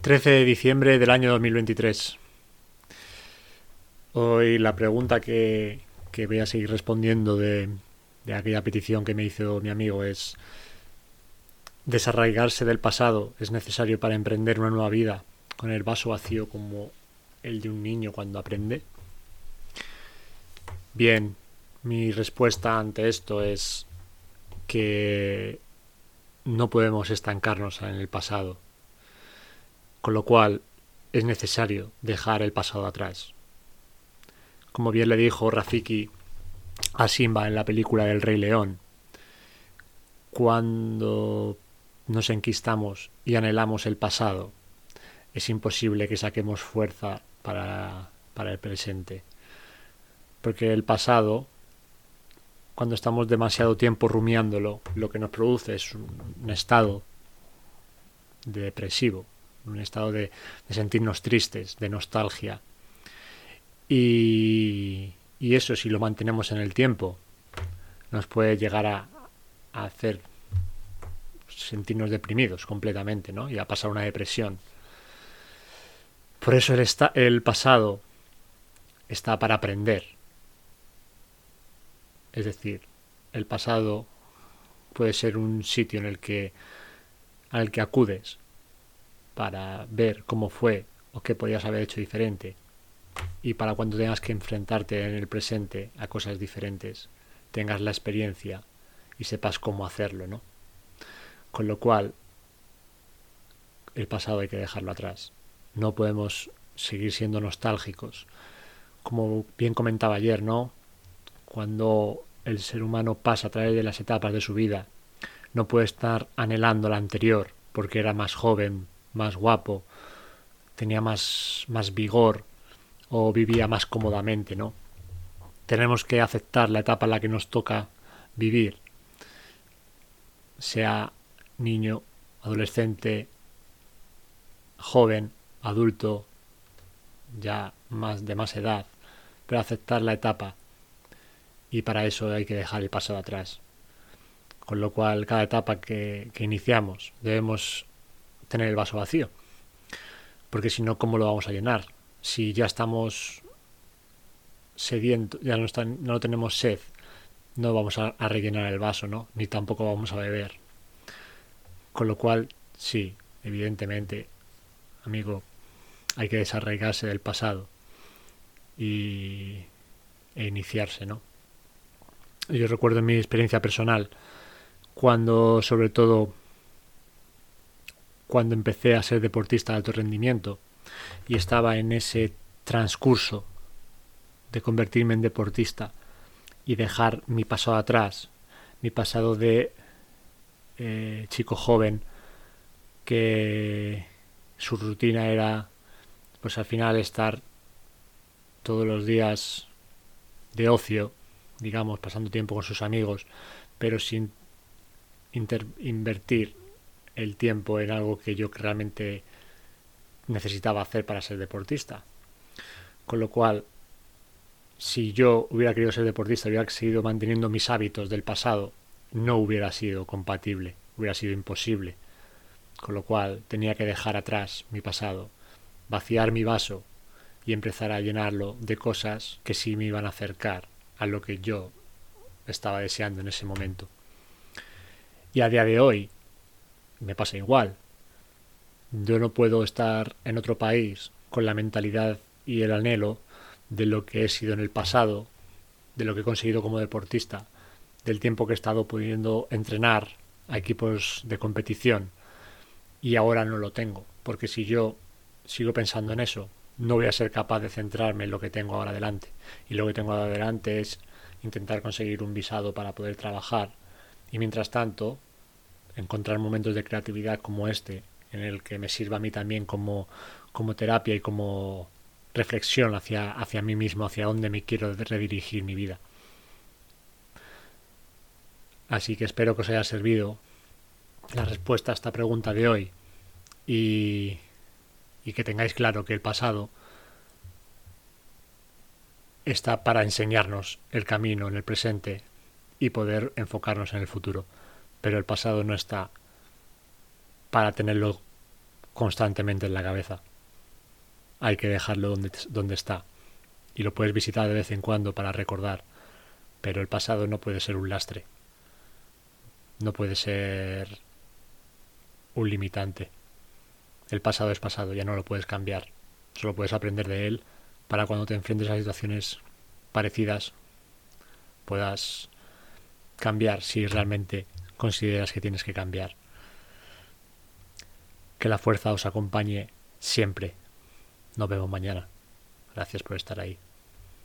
13 de diciembre del año 2023. Hoy la pregunta que, que voy a seguir respondiendo de, de aquella petición que me hizo mi amigo es desarraigarse del pasado es necesario para emprender una nueva vida con el vaso vacío como el de un niño cuando aprende. Bien, mi respuesta ante esto es que no podemos estancarnos en el pasado con lo cual es necesario dejar el pasado atrás. Como bien le dijo Rafiki a Simba en la película del Rey León, cuando nos enquistamos y anhelamos el pasado, es imposible que saquemos fuerza para, para el presente. Porque el pasado, cuando estamos demasiado tiempo rumiándolo, lo que nos produce es un estado depresivo, un estado de, sentirnos tristes, de nostalgia. Y, eso, si lo mantenemos en el tiempo, nos puede llegar a, hacer sentirnos deprimidos completamente, ¿no? Y a pasar una depresión. Por eso el, el pasado está para aprender. Es decir, el pasado puede ser un sitio en el que al que acudes para ver cómo fue o qué podías haber hecho diferente y para cuando tengas que enfrentarte en el presente a cosas diferentes tengas la experiencia y sepas cómo hacerlo, ¿no? Con lo cual el pasado hay que dejarlo atrás. No podemos seguir siendo nostálgicos. Como bien comentaba ayer, ¿no? Cuando el ser humano pasa a través de las etapas de su vida, no puede estar anhelando la anterior porque era más joven, más guapo, tenía más, más vigor o vivía más cómodamente, ¿no? Tenemos que aceptar la etapa en la que nos toca vivir, sea niño, adolescente, joven, adulto, ya más de más edad, pero aceptar la etapa y para eso hay que dejar el paso de atrás. Con lo cual, cada etapa que iniciamos debemos tener el vaso vacío. Porque si no, ¿cómo lo vamos a llenar? Si ya estamos sedientos, ya no, no tenemos sed, no vamos a, a rellenar el vaso, ¿no? Ni tampoco vamos a beber. Con lo cual, sí, evidentemente, amigo, hay que desarraigarse del pasado y, e iniciarse, ¿no? Yo recuerdo en mi experiencia personal, cuando sobre todo cuando empecé a ser deportista de alto rendimiento y estaba en ese transcurso de convertirme en deportista y dejar mi pasado atrás, mi pasado de eh, chico joven que su rutina era pues al final estar todos los días de ocio, digamos, pasando tiempo con sus amigos, pero sin invertir el tiempo en algo que yo realmente necesitaba hacer para ser deportista. Con lo cual, si yo hubiera querido ser deportista, hubiera seguido manteniendo mis hábitos del pasado, no hubiera sido compatible, hubiera sido imposible. Con lo cual, tenía que dejar atrás mi pasado, vaciar mi vaso y empezar a llenarlo de cosas que sí me iban a acercar a lo que yo estaba deseando en ese momento. Y a día de hoy, me pasa igual. Yo no puedo estar en otro país con la mentalidad y el anhelo de lo que he sido en el pasado, de lo que he conseguido como deportista, del tiempo que he estado pudiendo entrenar a equipos de competición y ahora no lo tengo, porque si yo sigo pensando en eso, no voy a ser capaz de centrarme en lo que tengo ahora adelante. Y lo que tengo ahora adelante es intentar conseguir un visado para poder trabajar. Y mientras tanto, encontrar momentos de creatividad como este, en el que me sirva a mí también como, como terapia y como reflexión hacia, hacia mí mismo, hacia dónde me quiero redirigir mi vida. Así que espero que os haya servido la respuesta a esta pregunta de hoy y, y que tengáis claro que el pasado está para enseñarnos el camino en el presente y poder enfocarnos en el futuro pero el pasado no está para tenerlo constantemente en la cabeza. Hay que dejarlo donde, donde está. Y lo puedes visitar de vez en cuando para recordar. Pero el pasado no puede ser un lastre. No puede ser un limitante. El pasado es pasado, ya no lo puedes cambiar. Solo puedes aprender de él para cuando te enfrentes a situaciones parecidas puedas cambiar si realmente consideras que tienes que cambiar. Que la fuerza os acompañe siempre. Nos vemos mañana. Gracias por estar ahí.